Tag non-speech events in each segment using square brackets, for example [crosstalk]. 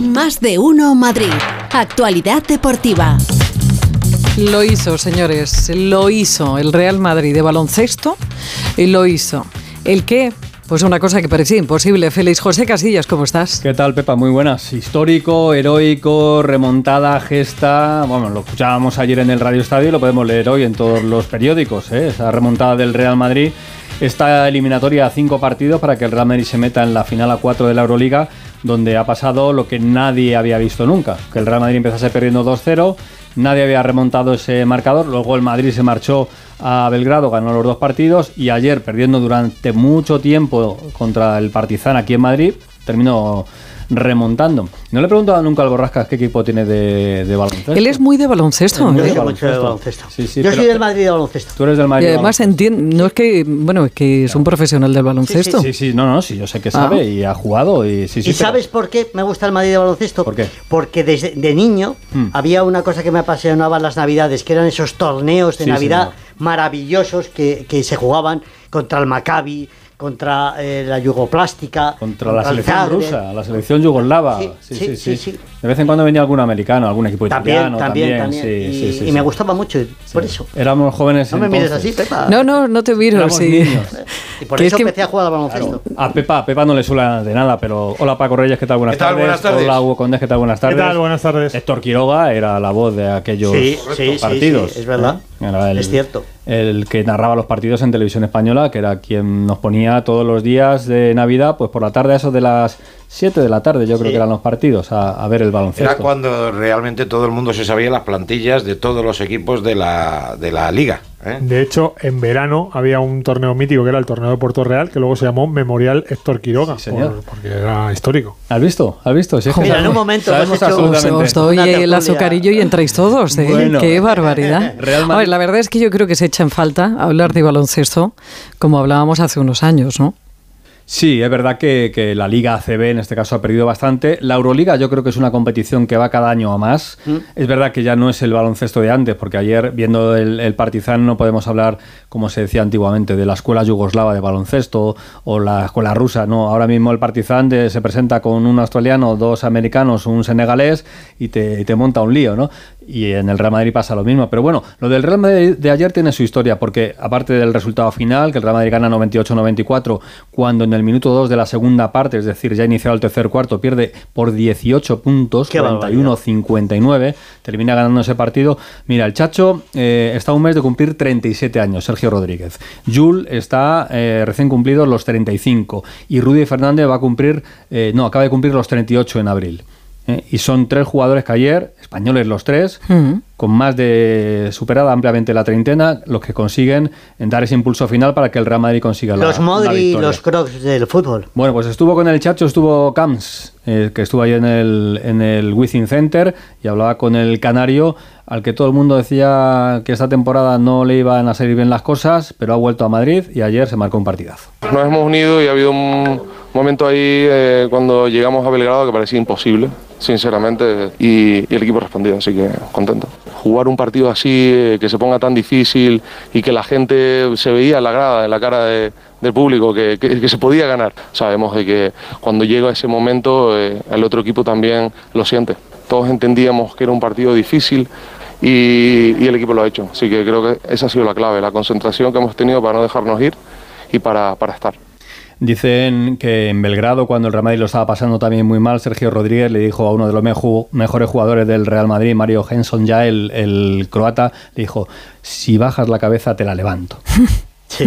Más de uno Madrid. Actualidad deportiva. Lo hizo, señores, lo hizo el Real Madrid de baloncesto y lo hizo. ¿El qué? Pues una cosa que parecía imposible. Félix José Casillas, ¿cómo estás? ¿Qué tal, Pepa? Muy buenas. Histórico, heroico, remontada, gesta. Bueno, lo escuchábamos ayer en el Radio Estadio y lo podemos leer hoy en todos los periódicos. ¿eh? Esa remontada del Real Madrid. Esta eliminatoria a cinco partidos para que el Real Madrid se meta en la final a cuatro de la Euroliga, donde ha pasado lo que nadie había visto nunca. Que el Real Madrid empezase perdiendo 2-0 nadie había remontado ese marcador. Luego el Madrid se marchó a Belgrado, ganó los dos partidos y ayer, perdiendo durante mucho tiempo contra el Partizan aquí en Madrid, terminó remontando. No le he preguntado nunca al Borrascas qué equipo tiene de, baloncesto. Él es muy de baloncesto. Yo ¿eh? soy mucho de baloncesto. Yo soy del Madrid de baloncesto. Tú eres del Madrid. Y además entiende, no es que, bueno, es que es un profesional del baloncesto. Sí, sí, no, no, sí, yo sé que sabe ah. y ha jugado y sí, sí. ¿Y sabes por qué me gusta el Madrid de baloncesto? ¿Por qué? Porque desde de niño hmm. había una cosa que me apasionaba en las Navidades, que eran esos torneos de Navidad maravillosos que, que se jugaban contra el Maccabi, contra eh, la yugoplástica. Contra, la selección rusa, la selección yugoslava. Sí sí, sí De vez en cuando venía algún americano, algún equipo italiano. También, también. Y, y me gustaba mucho, por eso. Éramos jóvenes. No me mires así, Pepa. No, no, no te miro. Sí. [laughs] Y por eso empecé a jugar al baloncesto. A Pepa, Pepa no le suena de nada, pero hola Paco Reyes, ¿qué tal? Buenas, ¿Qué tal? Tardes. Buenas tardes. Hola Hugo Condés, ¿qué tal? Buenas tardes. ¿Qué tal? Buenas tardes. Héctor Quiroga era la voz de aquellos partidos. es verdad. es cierto el que narraba los partidos en televisión española, que era quien nos ponía todos los días de Navidad, pues por la tarde, a eso de las 7 de la tarde, yo creo que eran los partidos, a, ver el baloncesto. Era cuando realmente todo el mundo se sabía las plantillas de todos los equipos de la, de la liga. ¿Eh? De hecho, en verano había un torneo mítico que era el torneo de Puerto Real, que luego se llamó Memorial Héctor Quiroga, porque era histórico. ¿Has visto? ¿Has visto? Mira, en un momento os, doy el azucarillo y entráis todos. ¿eh? ¡Qué barbaridad! la verdad es que yo creo que se echa en falta hablar de baloncesto como hablábamos hace unos años, ¿no? Sí, es verdad que, la Liga ACB en este caso ha perdido bastante. La Euroliga yo creo que es una competición que va cada año a más. Mm. Es verdad que ya no es el baloncesto de antes, porque ayer viendo el, el, Partizan no podemos hablar, como se decía antiguamente, de la escuela yugoslava de baloncesto o la escuela rusa. No, ahora mismo el Partizan se presenta con un australiano, dos americanos, un senegalés y te, te monta un lío, ¿no? Y en el Real Madrid pasa lo mismo. Pero bueno, lo del Real Madrid de ayer tiene su historia, porque aparte del resultado final, que el Real Madrid gana 98-94, cuando en el minuto 2 de la segunda parte, es decir, ya iniciado el tercer cuarto, pierde por 18 puntos, 41-59, termina ganando ese partido. Mira, el Chacho eh, está un mes de cumplir 37 años, Sergio Rodríguez. Jul está eh, recién cumplido los 35 y Rudy Fernández va a cumplir, eh, no, acaba de cumplir los 38 en abril. ¿Eh? y son tres jugadores que ayer, españoles los tres, con más de superada ampliamente la treintena, los que consiguen dar ese impulso final para que el Real Madrid consiga los la Modri y los Crocs del fútbol. Bueno, pues estuvo con el Chacho, estuvo Camps, eh, que estuvo ahí en el, en el Within Center y hablaba con el Canario, al que todo el mundo decía que esta temporada no le iban a salir bien las cosas, pero ha vuelto a Madrid y ayer se marcó un partidazo. Nos hemos unido y ha habido un momento ahí eh, cuando llegamos a Belgrado que parecía imposible sinceramente, y, el equipo respondió, así que contento. Jugar un partido así, eh, que se ponga tan difícil y que la gente se veía en la grada, en la cara del público, que, se podía ganar. Sabemos de que cuando llega ese momento, eh, el otro equipo también lo siente. Todos entendíamos que era un partido difícil, y, el equipo lo ha hecho. Así que creo que esa ha sido la clave, la concentración que hemos tenido para no dejarnos ir y para, para estar. Dicen que en Belgrado, cuando el Real Madrid lo estaba pasando también muy mal, Sergio Rodríguez le dijo a uno de los mejores jugadores del Real Madrid, Mario Henson, ya el, croata, le dijo, si bajas la cabeza te la levanto. [laughs]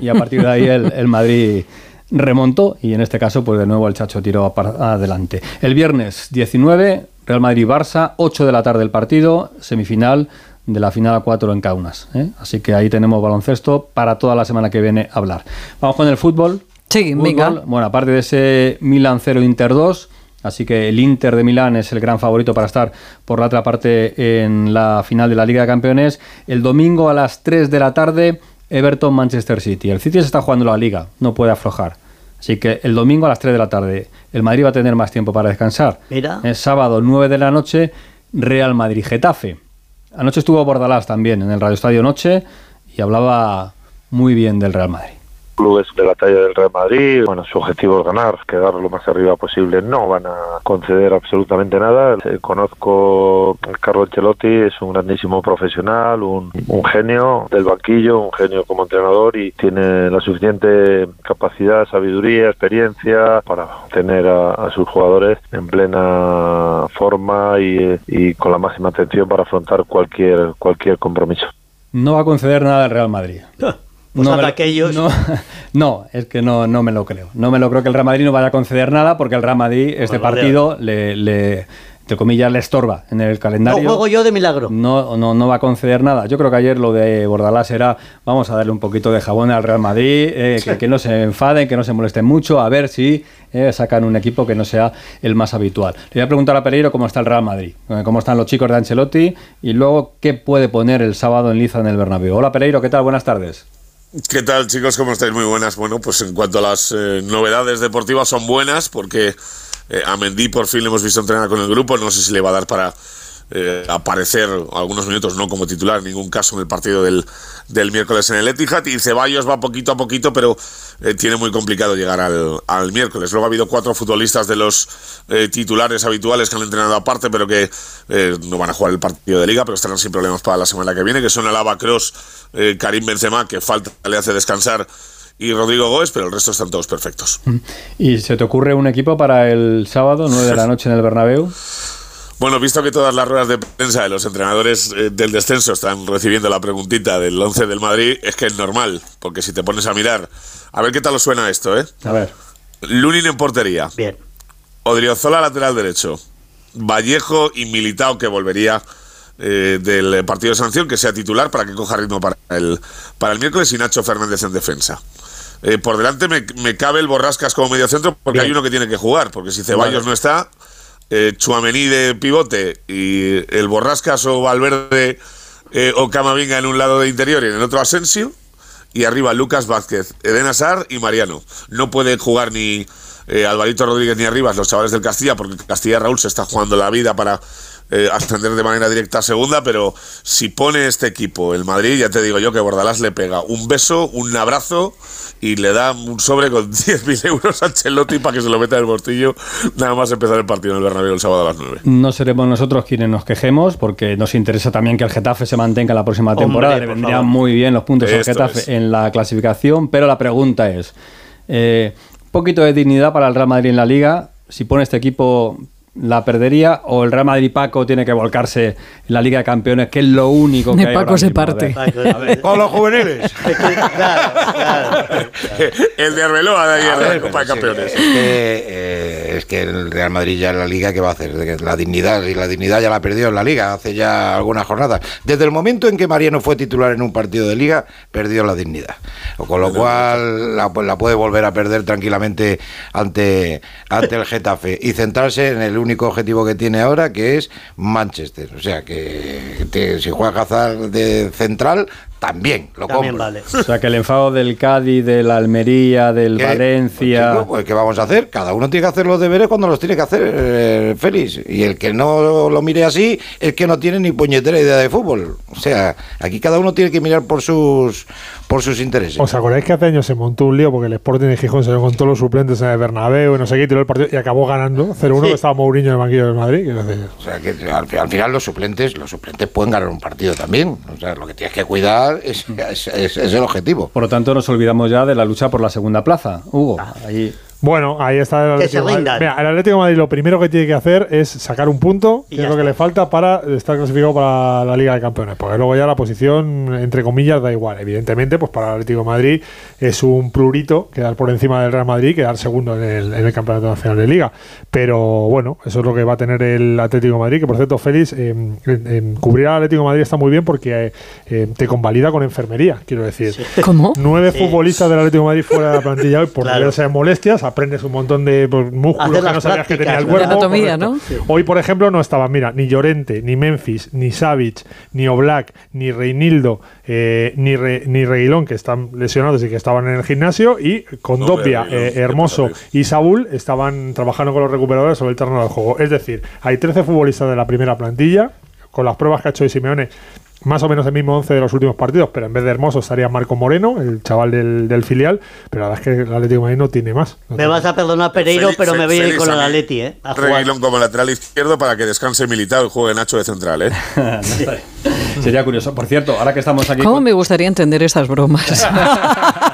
Y a partir de ahí el, Madrid remontó y en este caso, pues de nuevo el Chacho tiró adelante. El viernes 19, Real Madrid-Barça, 8 de la tarde el partido, semifinal de la final a 4 en Kaunas. ¿eh? Así que ahí tenemos baloncesto para toda la semana que viene a hablar. Vamos con el fútbol. Sí, Bueno, aparte de ese Milan 0 Inter 2, así que el Inter de Milán es el gran favorito para estar por la otra parte en la final de la Liga de Campeones. El domingo a las 3 de la tarde, Everton Manchester City. El City se está jugando la Liga, no puede aflojar. Así que el domingo a las 3 de la tarde, el Madrid va a tener más tiempo para descansar. Mira. El sábado 9 de la noche, Real Madrid Getafe. Anoche estuvo Bordalás también en el Radio Estadio Noche y hablaba muy bien del Real Madrid. Clubes de la talla del Real Madrid, bueno, su objetivo es ganar, quedar lo más arriba posible. No van a conceder absolutamente nada. Eh, conozco a Carlo Ancelotti, es un grandísimo profesional, un, un genio del banquillo, un genio como entrenador y tiene la suficiente capacidad, sabiduría, experiencia para tener a, a sus jugadores en plena forma y, y con la máxima atención para afrontar cualquier cualquier compromiso. No va a conceder nada al Real Madrid. [laughs] Pues no, me lo- aquellos. no, [laughs] no, es que no, no me lo creo. No me lo creo que el Real Madrid no vaya a conceder nada porque el Real Madrid, este Pues partido, le, le, entre comillas, le estorba en el No calendario. juego yo de milagro. No, no, no va a conceder nada. Yo creo que ayer lo de Bordalás era vamos a darle un poquito de jabón al Real Madrid, eh, que, que no se enfaden, que no se molesten mucho, a ver si eh, sacan un equipo que no sea el más habitual. Le voy a preguntar a Pereiro cómo está el Real Madrid, eh, cómo están los chicos de Ancelotti y luego qué puede poner el sábado en Liza en el Bernabéu. Hola Pereiro, ¿qué tal? Buenas tardes. ¿Qué tal chicos? ¿Cómo estáis? Muy buenas. Bueno, pues en cuanto a las eh, novedades deportivas son buenas porque eh, a Mendy por fin le hemos visto entrenar con el grupo. No sé si le va a dar para eh, aparecer algunos minutos, no como titular en ningún caso en el partido del, del miércoles en el Etihad. Y Ceballos va poquito a poquito, pero eh, tiene muy complicado llegar al, al miércoles. Luego ha habido cuatro futbolistas de los eh, titulares habituales que han entrenado aparte, pero que eh, no van a jugar el partido de liga, pero estarán sin problemas para la semana que viene, que son Alaba Cross, Karim Benzema, que falta le hace descansar, y Rodrigo Goes, pero el resto están todos perfectos. ¿Y se te ocurre un equipo para el sábado, 9 de la [laughs] noche en el Bernabéu? Bueno, visto que todas las ruedas de prensa de los entrenadores eh, del descenso están recibiendo la preguntita del 11 del Madrid, es que es normal, porque si te pones a mirar, a ver qué tal os suena esto, ¿eh? A ver. Lunin en portería. Bien. Odriozola lateral derecho. Vallejo y Militao que volvería eh, del partido de sanción, que sea titular para que coja ritmo para el, para el miércoles y Nacho Fernández en defensa. Eh, por delante me, me cabe el Borrascas como medio centro porque Bien. hay uno que tiene que jugar, porque si Ceballos Vale. no está, eh, Chuamení de pivote y el Borrascas o Valverde eh, o Camavinga en un lado de interior y en el otro Asensio y arriba Lucas Vázquez, Eden Hazard y Mariano. No puede jugar ni eh, Alvarito Rodríguez ni Arribas, los chavales del Castilla, porque Castilla Raúl se está jugando la vida para eh, ascender de manera directa a segunda, pero si pone este equipo el Madrid, ya te digo yo que Bordalás le pega un beso, un abrazo y le da un sobre con [laughs] 10.000 euros a Ancelotti para que se lo meta en el bolsillo nada más empezar el partido en el Bernabéu el sábado a las 9. No seremos nosotros quienes nos quejemos, porque nos interesa también que el Getafe se mantenga la próxima temporada. Le vendrían muy bien los puntos al Getafe es. en la clasificación, pero la pregunta es, eh, poquito de dignidad para el Real Madrid en la Liga, si pone este equipo la perdería o el Real Madrid Paco tiene que volcarse en la Liga de Campeones, que es lo único que De hay Paco ahora se mismo. A parte. ver. A ver. Con los juveniles. [laughs] Claro, claro. [laughs] el de Arbeloa de A ayer Copa de sí, Campeones. Es que, eh, es que el Real Madrid ya en la liga, ¿qué va a hacer? La dignidad, y la dignidad ya la perdió en la liga hace ya algunas jornadas. Desde el momento en que Mariano fue titular en un partido de liga, perdió la dignidad. Con lo cual la, pues, la puede volver a perder tranquilamente ante, ante el [laughs] Getafe y centrarse en el único objetivo que tiene ahora, que es Manchester. O sea, que te- si juega Hazard de central, también lo También compro. vale. O sea, que el enfado del Cádiz, del Almería, del ¿Qué? Valencia... Pues, chico, pues, ¿qué vamos a hacer? Cada uno tiene que hacer los deberes cuando los tiene que hacer, eh, Félix. Y el que no lo mire así es que no tiene ni puñetera idea de fútbol. O sea, aquí cada uno tiene que mirar por sus por sus intereses. ¿Os acordáis que hace años se montó un lío porque el Sporting de Gijón se dio con todos los suplentes en el Bernabéu y no sé qué, tiró el partido y acabó ganando 0-1 que estaba Mourinho en el banquillo del Madrid? O sea, que al, al final los suplentes los suplentes pueden ganar un partido también. O sea, lo que tienes que cuidar es, es- es- es el objetivo. Por lo tanto, nos olvidamos ya de la lucha por la segunda plaza. Hugo, ahí... Bueno, ahí está el Que Atlético se. Mira, el Atlético de Madrid lo primero que tiene que hacer es sacar un punto, Y que es lo que está. le falta para estar clasificado para la Liga de Campeones. Porque luego ya la posición, entre comillas, da igual. Evidentemente, pues para el Atlético de Madrid es un plurito quedar por encima del Real Madrid y quedar segundo en el, en el Campeonato Nacional de Liga. Pero bueno, eso es lo que va a tener el Atlético de Madrid. Que por cierto, Félix, eh, cubrir al Atlético de Madrid está muy bien porque eh, eh, te convalida con enfermería, quiero decir. ¿Cómo? Nueve Sí. futbolistas del Atlético de Madrid fuera de la plantilla hoy por Claro. diversas molestias, aprendes un montón de pues, músculos que no sabías que tenía el cuerpo. ¿no? De anatomía. ¿no? Hoy, por ejemplo, no estaban, mira, ni Llorente, ni Memphis, ni Savic, ni Oblak, ni Reinildo, eh, ni, Re- ni Reguilón, que están lesionados y que estaban en el gimnasio, y con Hombre, Dobbia, Reguilón, eh, Hermoso y Saúl estaban trabajando con los recuperadores sobre el terreno del juego. Es decir, hay 13 futbolistas de la primera plantilla, con las pruebas que ha hecho hoy Simeone más o menos el mismo 11 de los últimos partidos, pero en vez de Hermoso estaría Marco Moreno, el chaval del, del filial, pero la verdad es que el Atlético de Madrid no tiene más. No Me tiene vas a perdonar Pereiro, Félix- pero me voy a ir con el. Atleti, ¿eh? A jugar. Reguilón como lateral izquierdo para que descanse Militao y juegue Nacho de central, ¿eh? [laughs] Sería curioso. Por cierto, ahora que estamos aquí ¿Cómo con me gustaría entender esas bromas? [laughs]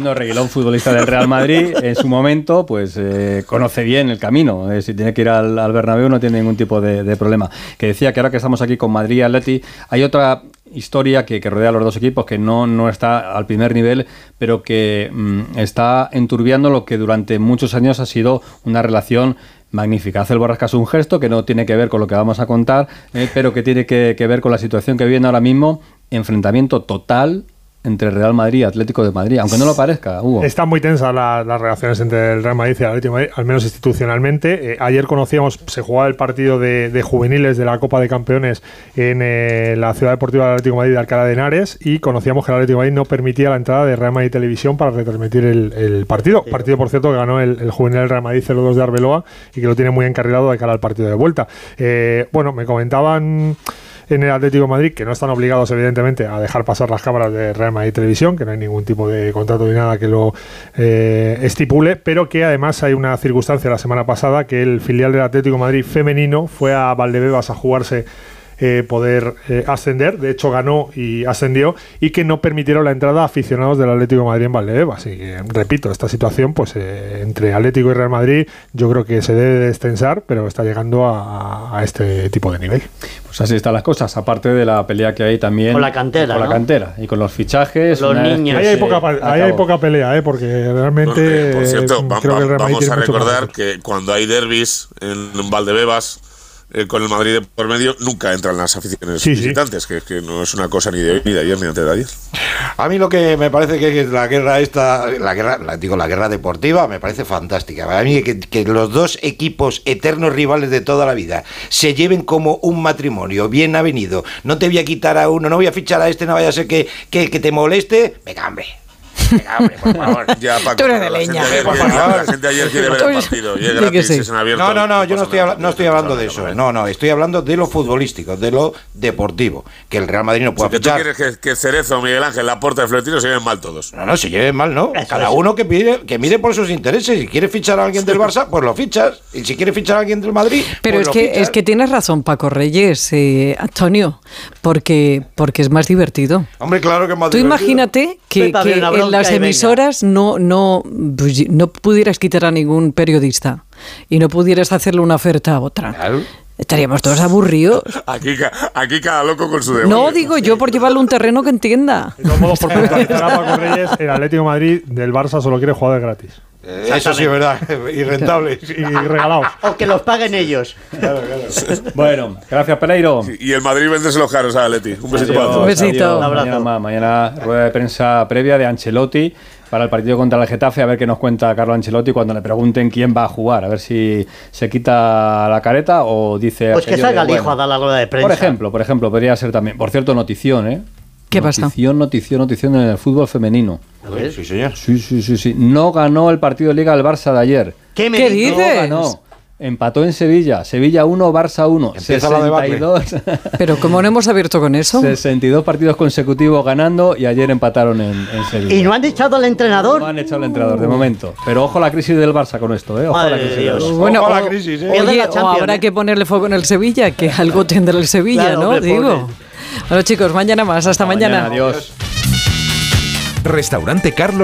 cuando Reguilón, futbolista del Real Madrid, en su momento, pues eh, conoce bien el camino. Si tiene que ir al, Bernabéu no tiene ningún tipo de, problema. Que decía que ahora que estamos aquí con Madrid y Atleti, hay otra historia que, rodea a los dos equipos que no, no está al primer nivel, pero que mm, está enturbiando lo que durante muchos años ha sido una relación magnífica. Hace el Borrascas un gesto que no tiene que ver con lo que vamos a contar, eh, pero que tiene que, que ver con la situación que viene ahora mismo, enfrentamiento total entre Real Madrid y Atlético de Madrid, aunque no lo parezca, Hugo. Están muy tensas la- las relaciones entre el Real Madrid y el Atlético de Madrid, al menos institucionalmente. Eh, ayer conocíamos, se jugaba el partido de, de juveniles de la Copa de Campeones en eh, la Ciudad Deportiva del Atlético de Madrid de Alcalá de Henares y conocíamos que el Atlético de Madrid no permitía la entrada de Real Madrid Televisión para retransmitir el, el partido. Partido, por cierto, que ganó el, el juvenil del Real Madrid 0-2 de Arbeloa y que lo tiene muy encarrilado de cara al partido de vuelta. Eh, bueno, me comentaban en el Atlético de Madrid, que no están obligados, evidentemente, a dejar pasar las cámaras de Real Madrid Televisión, que no hay ningún tipo de contrato ni nada que lo eh, estipule, pero que además hay una circunstancia la semana pasada que el filial del Atlético Madrid femenino fue a Valdebebas a jugarse eh, poder eh, ascender, de hecho ganó y ascendió, y que no permitieron la entrada a aficionados del Atlético de Madrid en Valdebebas. Así que, repito, esta situación pues eh, entre Atlético y Real Madrid yo creo que se debe destensar, pero está llegando a, a este tipo de nivel. Pues así están las cosas, aparte de la pelea que hay también Con la cantera, con la cantera y con los fichajes. Los niños. Ahí hay, poca, ahí hay poca pelea, ¿eh? porque realmente por cierto, eh, va- creo que el va- Real Madrid vamos a recordar que cuando hay derbis en Valdebebas, eh, con el Madrid de por medio, nunca entran las aficiones Sí, sí. visitantes, Que, que no es una cosa ni de hoy, ni de ayer, ni antes de ayer. A mí lo que me parece que es la guerra esta, la guerra, la- digo, la guerra deportiva me parece fantástica. A mí que, que los dos equipos eternos rivales de toda la vida se lleven como un matrimonio bien avenido. No te voy a quitar a uno, no voy a fichar a este, no vaya a ser que, que, que te moleste. Venga, hombre. Venga, hombre, por [laughs] favor. Ya, Paco, Tú eres pero de la leña. gente Por quiere- favor. La gente ayer quiere ver el partido. Y es Di que gratis, sí. es en abierto. No, no, no, yo no estoy, habla- no estoy hablando de eso. No, no, estoy hablando de lo futbolístico, de lo deportivo. Que el Real Madrid no pueda tú fichar. quieres que, que Cerezo, Miguel Ángel, Laporta y Florentino se lleven mal todos. No, no, se lleven mal, ¿no? Cada uno que pide, que mire por sus intereses. Si quiere fichar a alguien del Barça, pues lo fichas. Y si quiere fichar a alguien del Madrid, Pero pues es lo que, fichas. es que tienes razón, Paco Reyes, eh, Antonio, porque, porque es más divertido. Hombre, claro que es más Tú divertido. imagínate que, que en bronca las venga. emisoras no, no, pues, no pudieras quitar a ningún periodista y no pudieras hacerle una oferta a otra. Claro. Estaríamos todos aburridos. [laughs] Aquí, ca- aquí cada loco con su demonio. No, digo yo por llevarle un terreno que entienda. De todos modos, por puntualizar a Paco Reyes, el Atlético de Madrid del Barça solo quiere jugadores gratis. Eh, Eso sí es verdad. [laughs] y rentable. [laughs] Y regalados. O que los paguen ellos. [laughs] Bueno, gracias Pereiro. Y el Madrid véndese los caros a Leti. Un besito para todos. Un besito. adiós. Un abrazo. Mañana, más. Mañana rueda de prensa previa de Ancelotti para el partido contra el Getafe, a ver qué nos cuenta Carlo Ancelotti cuando le pregunten quién va a jugar, a ver si se quita la careta o dice... Pues que salga de, el hijo a dar la rueda de prensa. Por ejemplo, por ejemplo, podría ser también. Por cierto, notición, ¿eh? ¿Qué pasa? Notición, notición, notición en el fútbol femenino. A ver. Sí, señor. Sí, sí, sí, sí. No ganó el partido de Liga del Barça de ayer. ¿Qué me ¿Qué dices? No ganó. Empató en Sevilla. Sevilla 1, Barça 1. Empieza la debacle. 62, Pero como no hemos abierto con eso, 62 partidos consecutivos ganando y ayer empataron en, en Sevilla. ¿Y no han echado al entrenador? No han echado al entrenador de momento. Pero ojo a la crisis del Barça con esto, ¿eh? Ojo a la Madre crisis de del Dios. Barça. bueno, Ojo a la crisis, ¿eh? Oye, la o habrá ¿eh? que ponerle fuego en el Sevilla, que algo tendrá el Sevilla, Claro, ¿no? hombre, Digo. pobre. Bueno, chicos, mañana más. Hasta mañana. Adiós. Restaurante Carlos